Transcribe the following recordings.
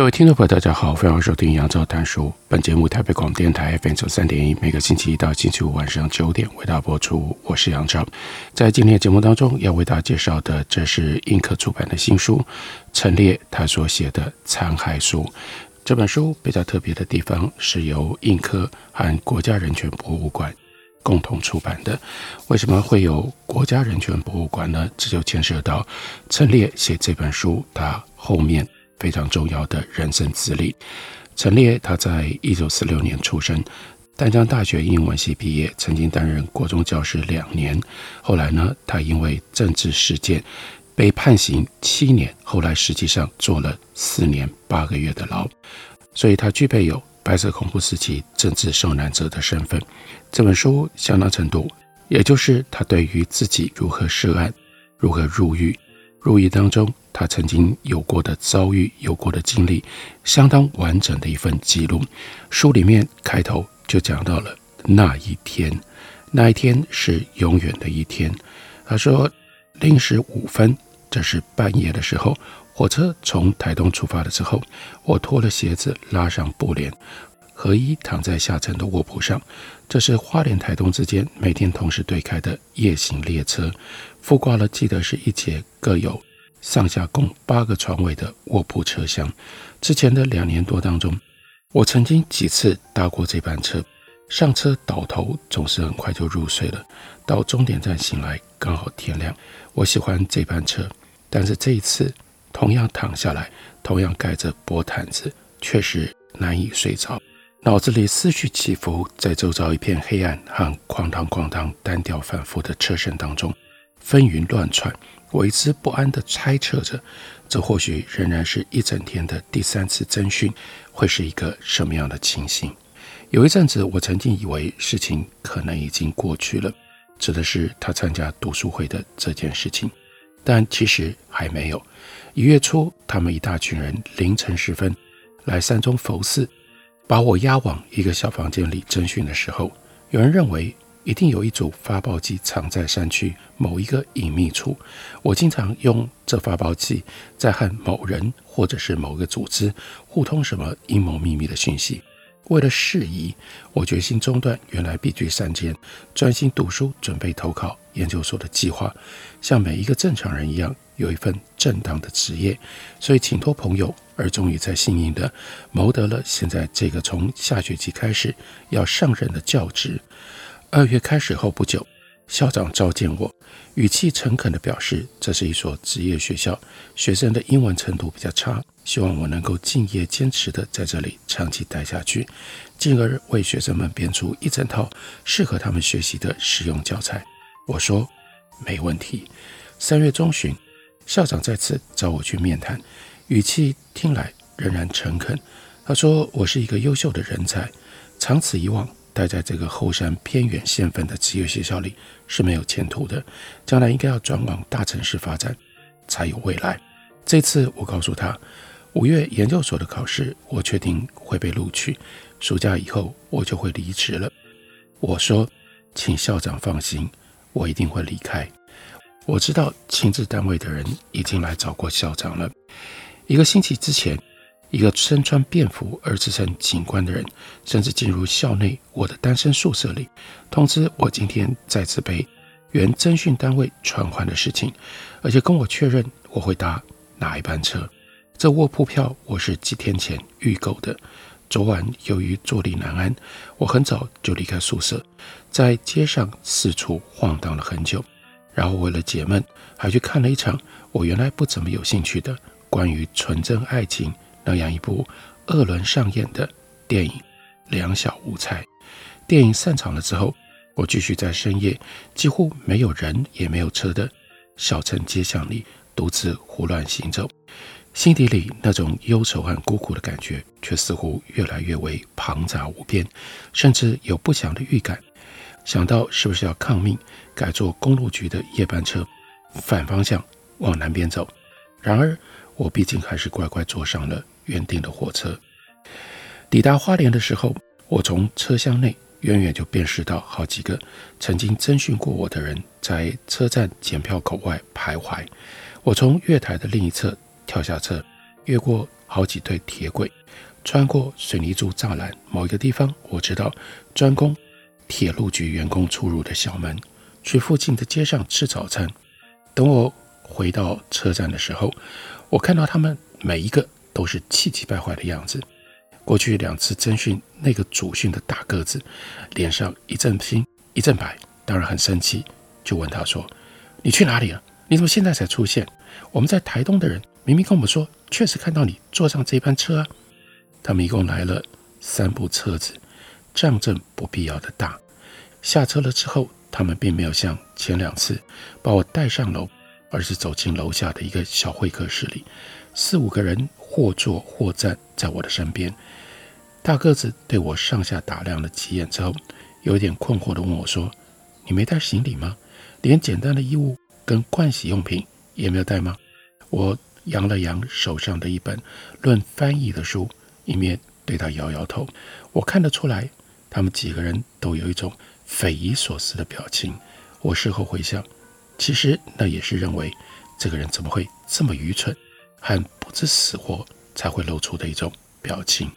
各位听众朋友，大家好，欢迎收听杨照谈书。本节目台北广播电台 FM 九三点一，每个星期一到星期五晚上九点为大家播出。我是杨照，在今天的节目当中要为大家介绍的，这是印刻出版的新书，陈列他所写的《残骸书》。这本书比较特别的地方是由印刻和国家人权博物馆共同出版的。为什么会有国家人权博物馆呢？这就牵涉到陈列写这本书，他后面。非常重要的人生资历。陈列他在一九四六年出生，淡江大学英文系毕业，曾经担任国中教师两年。后来呢，他因为政治事件被判刑七年，后来实际上坐了四年八个月的牢，所以他具备有白色恐怖时期政治受难者的身份。这本书相当程度，也就是他对于自己如何涉案、如何入狱。入狱当中，他曾经有过的遭遇、有过的经历，相当完整的一份记录。书里面开头就讲到了那一天，那一天是永远的一天。他说，零时五分，这是半夜的时候，火车从台东出发的时候，我脱了鞋子，拉上布帘，合衣躺在下层的卧铺上。这是花莲台东之间每天同时对开的夜行列车。附挂了，记得是一节各有上下共八个床位的卧铺车厢。之前的两年多当中，我曾经几次搭过这班车，上车倒头总是很快就入睡了，到终点站醒来刚好天亮。我喜欢这班车，但是这一次同样躺下来，同样盖着薄毯子，确实难以睡着，脑子里思绪起伏，在周遭一片黑暗和哐当哐当单调反复的车声当中。纷纭乱窜，我一直不安地猜测着，这或许仍然是一整天的第三次侦讯，会是一个什么样的情形？有一阵子，我曾经以为事情可能已经过去了，指的是他参加读书会的这件事情，但其实还没有。一月初，他们一大群人凌晨时分来山中佛寺，把我押往一个小房间里侦讯的时候，有人认为。一定有一组发报机藏在山区某一个隐秘处。我经常用这发报机在和某人或者是某个组织互通什么阴谋秘密的讯息。为了适宜，我决心中断原来避居山间、专心读书、准备投考研究所的计划，像每一个正常人一样有一份正当的职业。所以，请托朋友，而终于在幸运地谋得了现在这个从下学期开始要上任的教职。二月开始后不久，校长召见我，语气诚恳地表示，这是一所职业学校，学生的英文程度比较差，希望我能够敬业坚持地在这里长期待下去，进而为学生们编出一整套适合他们学习的实用教材。我说没问题。三月中旬，校长再次找我去面谈，语气听来仍然诚恳。他说我是一个优秀的人才，长此以往。待在这个后山偏远县份的职业学校里是没有前途的，将来应该要转往大城市发展才有未来。这次我告诉他，五月研究所的考试我确定会被录取，暑假以后我就会离职了。我说，请校长放心，我一定会离开。我知道情治单位的人已经来找过校长了，一个星期之前。一个身穿便服而自称警官的人，甚至进入校内我的单身宿舍里，通知我今天再次被原侦讯单位传唤的事情，而且跟我确认我会搭哪一班车。这卧铺票我是几天前预购的。昨晚由于坐立难安，我很早就离开宿舍，在街上四处晃荡了很久，然后为了解闷，还去看了一场我原来不怎么有兴趣的关于纯真爱情。那样一部二轮上演的电影《两小无猜》。电影散场了之后，我继续在深夜几乎没有人也没有车的小城街巷里独自胡乱行走，心底里那种忧愁和孤苦的感觉，却似乎越来越为庞杂无边，甚至有不祥的预感。想到是不是要抗命，改坐公路局的夜班车，反方向往南边走。然而，我毕竟还是乖乖坐上了原定的火车。抵达花莲的时候，我从车厢内远远就辨识到好几个曾经征询过我的人在车站检票口外徘徊。我从月台的另一侧跳下车，越过好几对铁轨，穿过水泥柱栅栏，某一个地方我知道专供铁路局员工出入的小门，去附近的街上吃早餐。等我回到车站的时候，我看到他们每一个都是气急败坏的样子。过去两次征讯，那个主训的大个子，脸上一阵青一阵白，当然很生气，就问他说：“你去哪里了？”你怎么现在才出现？我们在台东的人明明跟我们说，确实看到你坐上这班车啊。他们一共来了三部车子，仗阵不必要的大。下车了之后，他们并没有像前两次把我带上楼，而是走进楼下的一个小会客室里，四五个人或坐或站在我的身边。大个子对我上下打量了几眼之后，有点困惑地问我说：“你没带行李吗？连简单的衣物？”跟盥洗用品也没有带吗？我扬了扬手上的一本论翻译的书，一面对他摇摇头。我看得出来，他们几个人都有一种匪夷所思的表情。我事后回想，其实那也是认为这个人怎么会这么愚蠢，和不知死活才会露出的一种表情。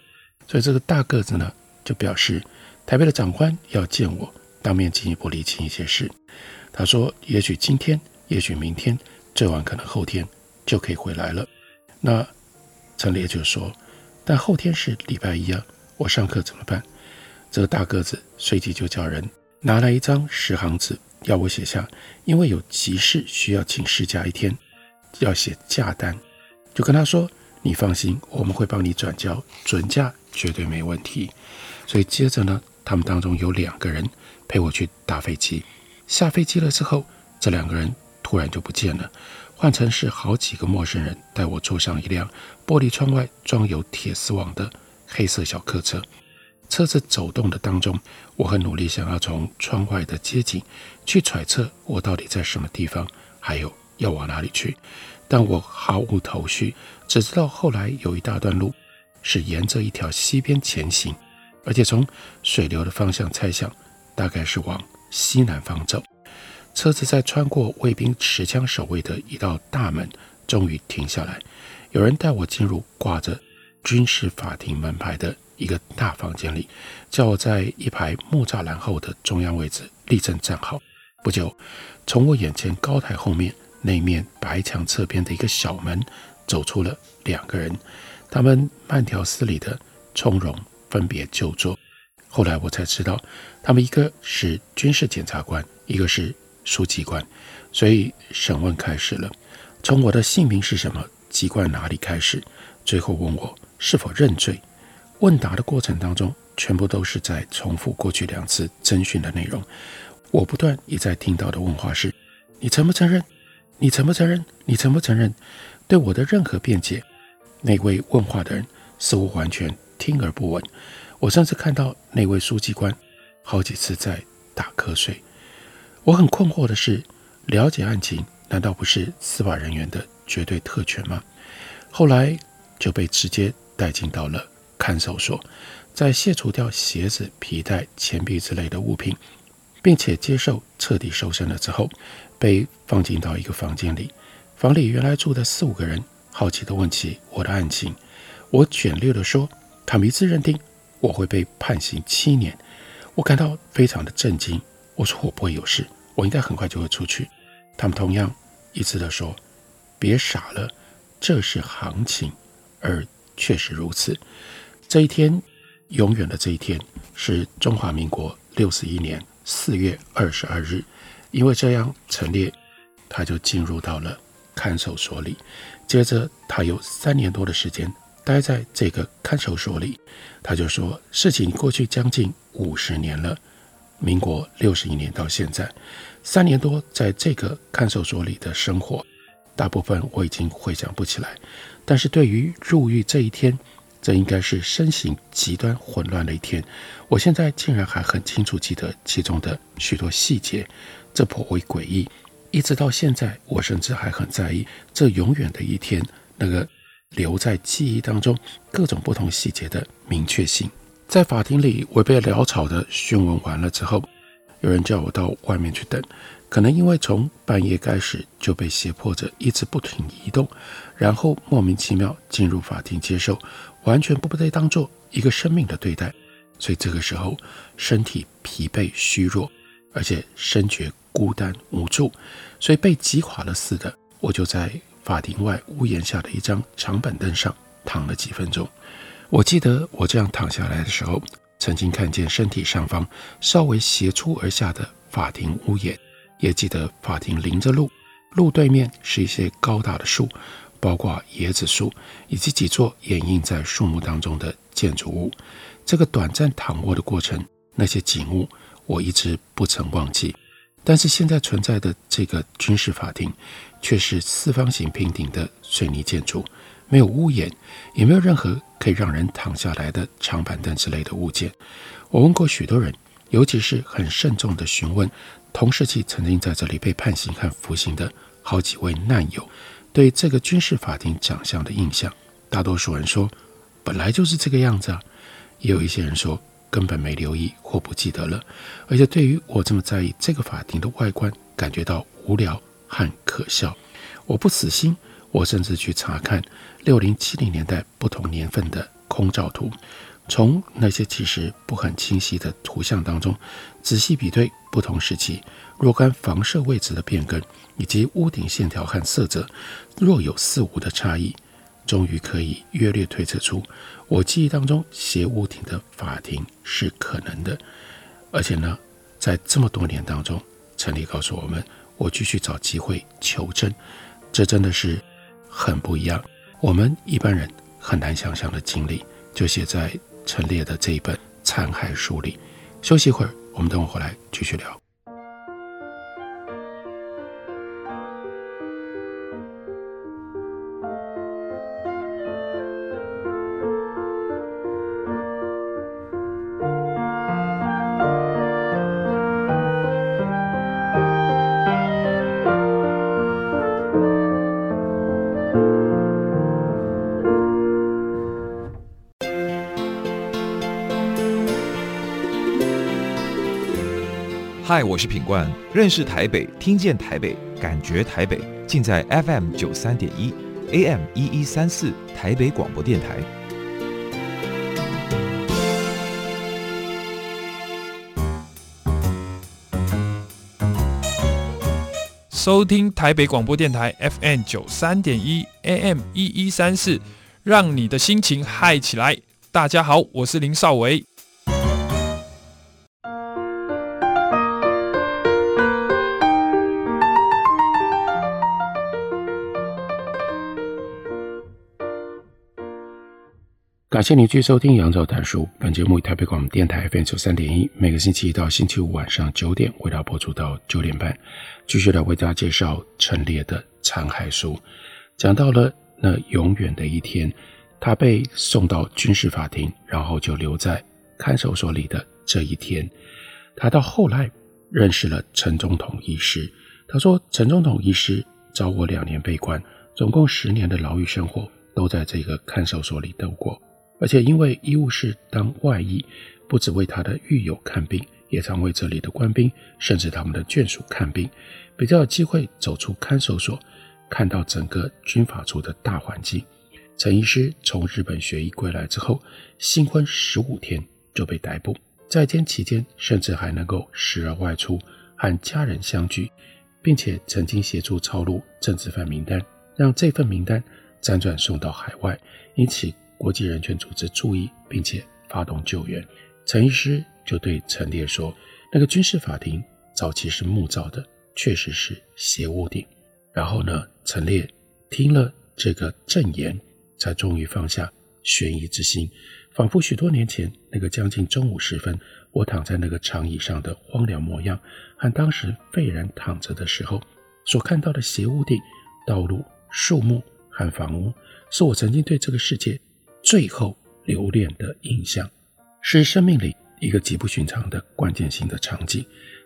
所以这个大个子呢，就表示台北的长官要见我，当面进一步厘清一些事。他说，也许今天。也许明天最晚可能后天就可以回来了。那陈烈就说：“但后天是礼拜一啊，我上课怎么办？”这个大个子随即就叫人拿来一张十行字，要我写下，因为有急事需要请事假一天，要写假单。就跟他说：“你放心，我们会帮你转交，准假绝对没问题。”所以接着呢，他们当中有两个人陪我去搭飞机。下飞机了之后，这两个人。突然就不见了，换成是好几个陌生人带我坐上一辆玻璃窗外装有铁丝网的黑色小客车。车子走动的当中，我很努力想要从窗外的街景去揣测我到底在什么地方，还有要往哪里去，但我毫无头绪，只知道后来有一大段路是沿着一条溪边前行，而且从水流的方向猜想，大概是往西南方走。车子在穿过卫兵持枪守卫的一道大门，终于停下来。有人带我进入挂着军事法庭门牌的一个大房间里，叫我在一排木栅栏后的中央位置立正站好。不久，从我眼前高台后面那面白墙侧边的一个小门走出了两个人，他们慢条斯理的从容分别就座。后来我才知道，他们一个是军事检察官，一个是。书记官，所以审问开始了。从我的姓名是什么，籍贯哪里开始，最后问我是否认罪。问答的过程当中，全部都是在重复过去两次侦讯的内容。我不断一再听到的问话是：你承不承认？你承不承认？你承不承认？对我的任何辩解，那位问话的人似乎完全听而不闻。我甚至看到那位书记官好几次在打瞌睡。我很困惑的是，了解案情难道不是司法人员的绝对特权吗？后来就被直接带进到了看守所，在卸除掉鞋子、皮带、钱币之类的物品，并且接受彻底瘦身了之后，被放进到一个房间里。房里原来住的四五个人好奇地问起我的案情，我简略地说，他们一致认定我会被判刑七年。我感到非常的震惊。我说我不会有事，我应该很快就会出去。他们同样一致地说：“别傻了，这是行情。”而确实如此。这一天，永远的这一天，是中华民国六十一年四月二十二日。因为这样，陈列他就进入到了看守所里。接着，他有三年多的时间待在这个看守所里。他就说：“事情过去将近五十年了。”民国六十一年到现在，三年多在这个看守所里的生活，大部分我已经回想不起来。但是对于入狱这一天，这应该是身形极端混乱的一天。我现在竟然还很清楚记得其中的许多细节，这颇为诡异。一直到现在，我甚至还很在意这永远的一天，那个留在记忆当中各种不同细节的明确性。在法庭里，我被潦草的讯问完了之后，有人叫我到外面去等。可能因为从半夜开始就被胁迫着一直不停移动，然后莫名其妙进入法庭接受，完全不被当作一个生命的对待，所以这个时候身体疲惫虚弱，而且深觉孤单无助，所以被击垮了似的，我就在法庭外屋檐下的一张长板凳上躺了几分钟。我记得我这样躺下来的时候，曾经看见身体上方稍微斜出而下的法庭屋檐。也记得法庭临着路，路对面是一些高大的树，包括椰子树，以及几座掩映在树木当中的建筑物。这个短暂躺卧的过程，那些景物我一直不曾忘记。但是现在存在的这个军事法庭，却是四方形平顶的水泥建筑，没有屋檐，也没有任何可以让人躺下来的长板凳之类的物件。我问过许多人，尤其是很慎重地询问。同时期曾经在这里被判刑和服刑的好几位难友，对这个军事法庭长相的印象，大多数人说本来就是这个样子啊，也有一些人说根本没留意或不记得了。而且对于我这么在意这个法庭的外观，感觉到无聊和可笑。我不死心，我甚至去查看六零七零年代不同年份的空照图。从那些其实不很清晰的图像当中，仔细比对不同时期若干房舍位置的变更，以及屋顶线条和色泽若有似无的差异，终于可以约略推测出我记忆当中斜屋顶的法庭是可能的。而且呢，在这么多年当中，陈列告诉我们，我继续找机会求证，这真的是很不一样，我们一般人很难想象的经历，就写在。陈列的这一本残骸书里，休息一会儿，我们等会回来继续聊。嗨，我是品冠，认识台北，听见台北，感觉台北，尽在 FM 九三点一，AM 一一三四，台北广播电台。收听台北广播电台 FM 九三点一，AM 一一三四，让你的心情嗨起来。大家好，我是林少维。感谢您继续收听《杨照谈书》。本节目以台北广播电台 FM 九三点一，每个星期一到星期五晚上九点，为大家播出到九点半。继续来为大家介绍陈列的残骸书，讲到了那永远的一天，他被送到军事法庭，然后就留在看守所里的这一天。他到后来认识了陈总统医师，他说：“陈总统医师找我两年被关，总共十年的牢狱生活都在这个看守所里度过。”而且因为医务室当外医，不只为他的狱友看病，也常为这里的官兵甚至他们的眷属看病，比较有机会走出看守所，看到整个军法处的大环境。陈医师从日本学医归来之后，新婚十五天就被逮捕，在监期间甚至还能够时而外出和家人相聚，并且曾经协助抄录政治犯名单，让这份名单辗转送到海外，因此。国际人权组织注意，并且发动救援。陈医师就对陈列说：“那个军事法庭早期是木造的，确实是斜屋顶。”然后呢，陈列听了这个证言，才终于放下悬疑之心，仿佛许多年前那个将近中午时分，我躺在那个长椅上的荒凉模样，和当时废人躺着的时候所看到的斜屋顶道路、树木和房屋，是我曾经对这个世界最后留恋的印象，是生命里一个极不寻常的关键性的场景。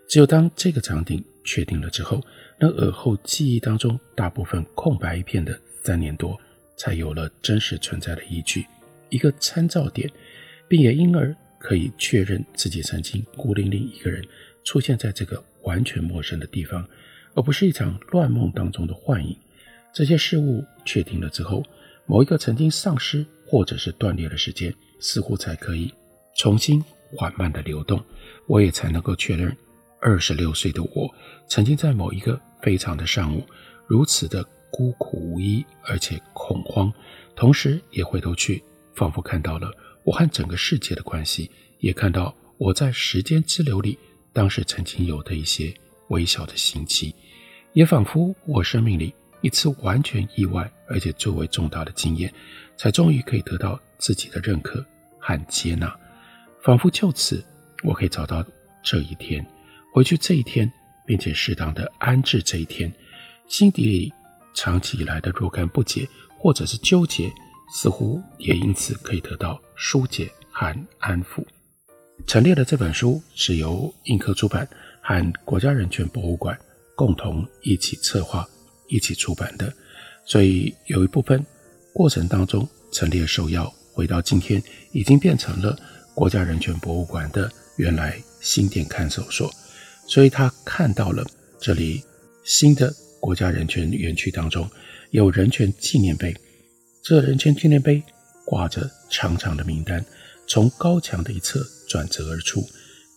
只有当这个场景确定了之后，那尔后记忆当中大部分空白一片的三年多，才有了真实存在的依据，一个参照点，并也因而可以确认自己曾经孤零零一个人出现在这个完全陌生的地方，而不是一场乱梦当中的幻影。这些事物确定了之后，某一个曾经丧失或者是断裂的时间，似乎才可以重新缓慢地流动，我也才能够确认。二十六岁的我，曾经在某一个非常的上午，如此的孤苦无依，而且恐慌，同时也回头去，仿佛看到了我和整个世界的关系，也看到我在时间之流里当时曾经有的一些微小的心机，也仿佛我生命里一次完全意外而且最为重大的经验，才终于可以得到自己的认可和接纳，仿佛就此我可以找到这一天。回去这一天，并且适当的安置这一天，心底里长期以来的若干不解或者是纠结，似乎也因此可以得到疏解和安抚。陈列的这本书是由印刻出版和国家人权博物馆共同一起策划、一起出版的，所以有一部分过程当中陈列受邀回到今天，已经变成了国家人权博物馆的原来新店看守所。所以他看到了这里新的国家人权园区当中有人权纪念碑，这人权纪念碑挂着长长的名单，从高墙的一侧转折而出，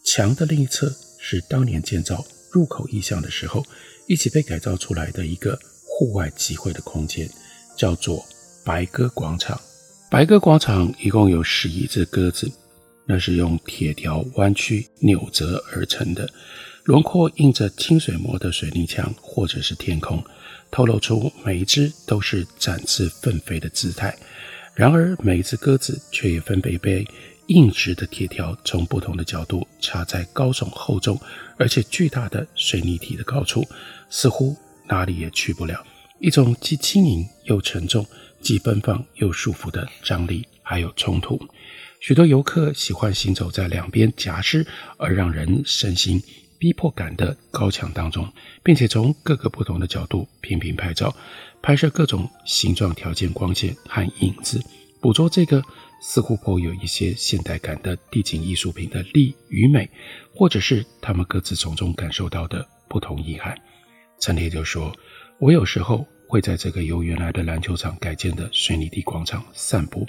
墙的另一侧是当年建造入口意象的时候一起被改造出来的一个户外集会的空间，叫做白鸽广场。白鸽广场一共有十一只鸽子，那是用铁条弯曲扭折而成的。轮廓印着清水模的水泥墙，或者是天空，透露出每一只都是展翅奋飞的姿态。然而，每一只鸽子却也分别被硬直的铁条从不同的角度插在高耸厚重而且巨大的水泥体的高处，似乎哪里也去不了。一种既轻盈又沉重、既奔放又束缚的张力，还有冲突。许多游客喜欢行走在两边夹实而让人身心。逼迫感的高墙当中，并且从各个不同的角度频频拍照，拍摄各种形状、条件、光线和影子，捕捉这个似乎颇有一些现代感的地景艺术品的力与美，或者是他们各自从中感受到的不同遗憾。陈列就说：“我有时候会在这个由原来的篮球场改建的水泥地广场散步，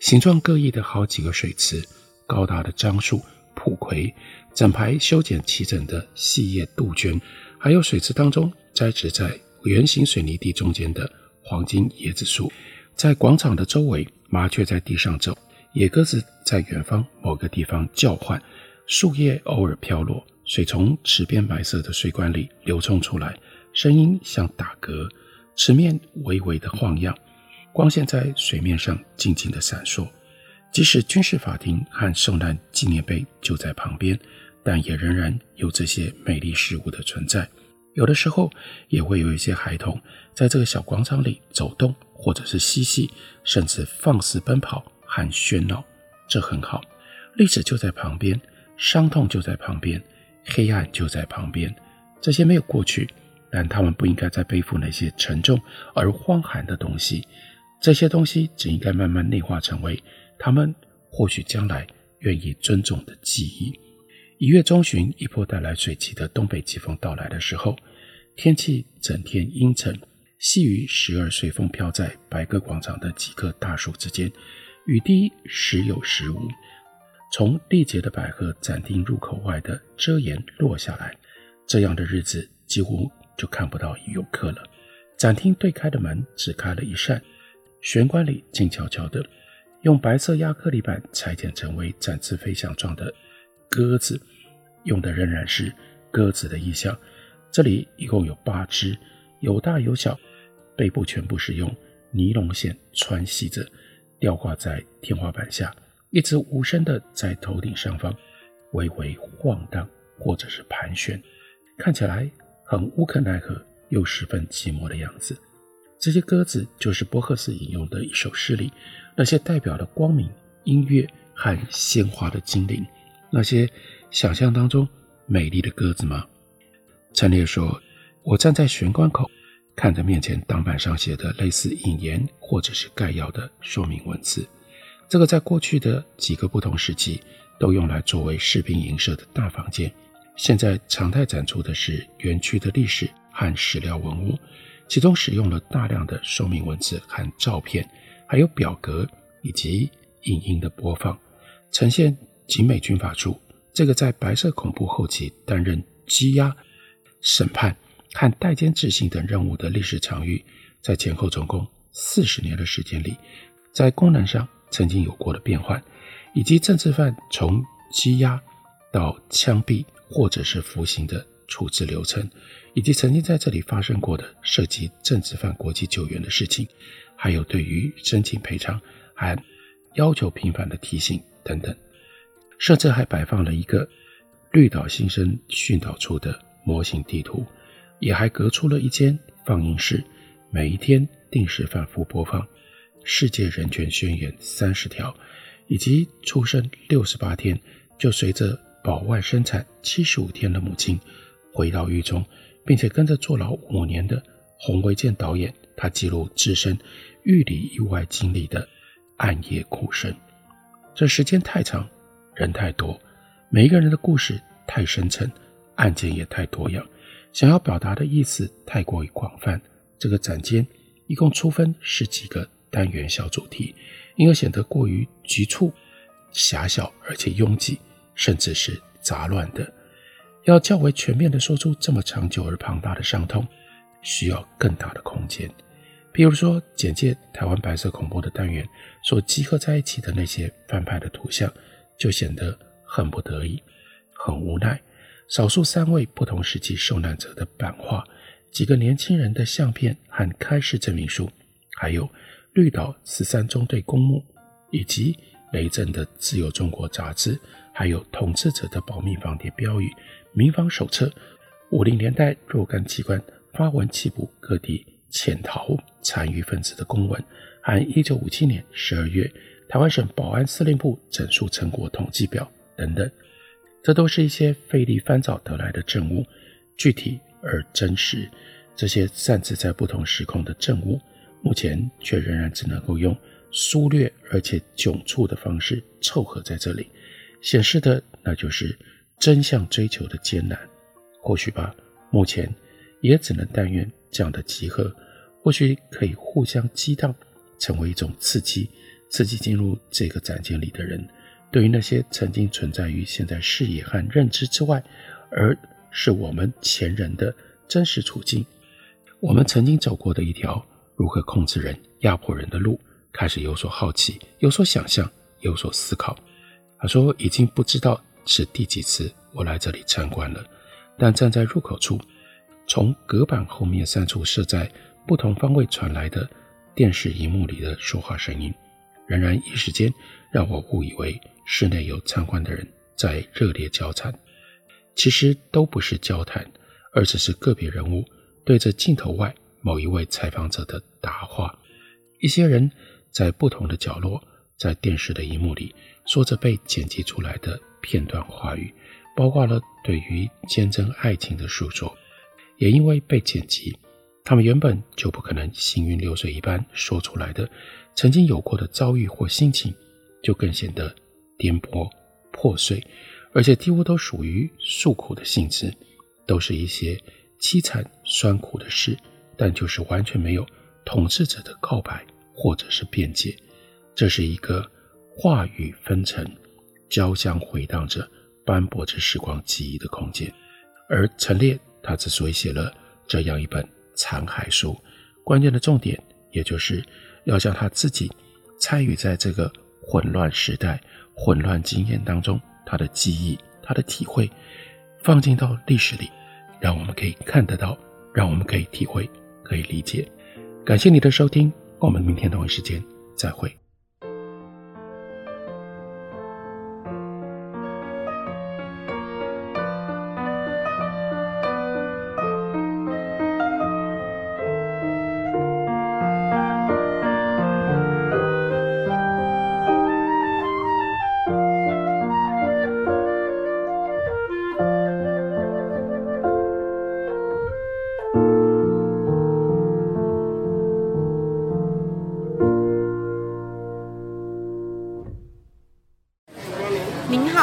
形状各异的好几个水池，高大的樟树、蒲葵。”整排修剪齐整的细叶杜鹃，还有水池当中栽植在圆形水泥地中间的黄金椰子树，在广场的周围，麻雀在地上走，野鸽子在远方某个地方叫唤，树叶偶尔飘落，水从池边白色的水管里流冲出来，声音像打嗝，池面微微的晃漾，光线在水面上静静的闪烁，即使军事法庭和受难纪念碑就在旁边。但也仍然有这些美丽事物的存在。有的时候也会有一些孩童在这个小广场里走动，或者是嬉戏，甚至放肆奔跑和喧闹。这很好，历史就在旁边，伤痛就在旁边，黑暗就在旁边。这些没有过去，但他们不应该再背负那些沉重而荒寒的东西。这些东西只应该慢慢内化成为他们或许将来愿意尊重的记忆。一月中旬，一波带来水汽的东北季风到来的时候，天气整天阴沉，细雨时而随风飘在白鸽广场的几棵大树之间，雨滴时有时无，从历劫的百合展厅入口外的遮檐落下来。这样的日子几乎就看不到游客了。展厅对开的门只开了一扇，玄关里静悄悄的，用白色压克力板裁剪成为展翅飞翔状的鸽子。用的仍然是鸽子的意象，这里一共有八只，有大有小，背部全部是用尼龙线穿系着，吊挂在天花板下，一直无声的在头顶上方微微晃荡或者是盘旋，看起来很无可奈何又十分寂寞的样子。这些鸽子就是波克斯引用的一首诗里那些代表了光明、音乐和鲜花的精灵，那些想象当中美丽的鸽子吗？陈列说：“我站在玄关口，看着面前挡板上写的类似引言或者是概要的说明文字。这个在过去的几个不同时期都用来作为士兵营舍的大房间，现在常态展出的是园区的历史和史料文物，其中使用了大量的说明文字和照片，还有表格以及影音的播放，呈现景美军法处这个在白色恐怖后期担任羁押。”审判和代监执行等任务的历史场域，在前后总共四十年的时间里，在功能上曾经有过的变换，以及政治犯从羁押到枪毙或者是服刑的处置流程，以及曾经在这里发生过的涉及政治犯国际救援的事情，还有对于申请赔偿和要求平反的提醒等等，甚至还摆放了一个绿岛新生训导处的。模型地图，也还隔出了一间放映室，每一天定时反复播放《世界人权宣言》三十条，以及出生六十八天就随着保外生产七十五天的母亲回到狱中，并且跟着坐牢五年的洪维健导演，他记录自身狱里意外经历的暗夜苦声。这时间太长，人太多，每一个人的故事太深沉。案件也太多样，想要表达的意思太过于广泛。这个展间一共出分十几个单元小主题，因而显得过于局促、狭小，而且拥挤，甚至是杂乱的。要较为全面地说出这么长久而庞大的伤痛，需要更大的空间。比如说，简介台湾白色恐怖的单元所集合在一起的那些翻拍的图像，就显得很不得已，很无奈。少数三位不同时期受难者的版画，几个年轻人的相片和开示证明书，还有绿岛十三中队公墓，以及雷震的《自由中国》杂志，还有统治者的保密防谍标语、民防手册。五零年代若干机关发文缉捕各地潜逃残余分子的公文，和一九五七年十二月台湾省保安司令部整肃成果统计表等等。这都是一些费力翻找得来的证物，具体而真实。这些散置在不同时空的证物，目前却仍然只能够用粗略而且窘促的方式凑合在这里，显示的那就是真相追求的艰难。或许吧，目前也只能但愿这样的集合，或许可以互相激荡，成为一种刺激，刺激进入这个展间里的人。对于那些曾经存在于现在视野和认知之外，而是我们前人的真实处境，我们曾经走过的一条如何控制人、压迫人的路，开始有所好奇、有所想象、有所思考。他说：“已经不知道是第几次我来这里参观了，但站在入口处，从隔板后面三处设在不同方位传来的电视荧幕里的说话声音，仍然一时间让我误以为。”室内有参观的人在热烈交谈，其实都不是交谈，而只是个别人物对着镜头外某一位采访者的答话。一些人在不同的角落，在电视的荧幕里说着被剪辑出来的片段话语，包括了对于坚贞爱情的诉说。也因为被剪辑，他们原本就不可能行云流水一般说出来的曾经有过的遭遇或心情，就更显得。颠簸、破碎，而且几乎都属于诉苦的性质，都是一些凄惨、酸苦的事，但就是完全没有统治者的告白或者是辩解。这是一个话语纷呈、交相回荡着、斑驳着时光记忆的空间。而陈列他之所以写了这样一本残骸书，关键的重点，也就是要将他自己参与在这个混乱时代。混乱经验当中，他的记忆、他的体会，放进到历史里，让我们可以看得到，让我们可以体会，可以理解。感谢你的收听，我们明天同一时间再会。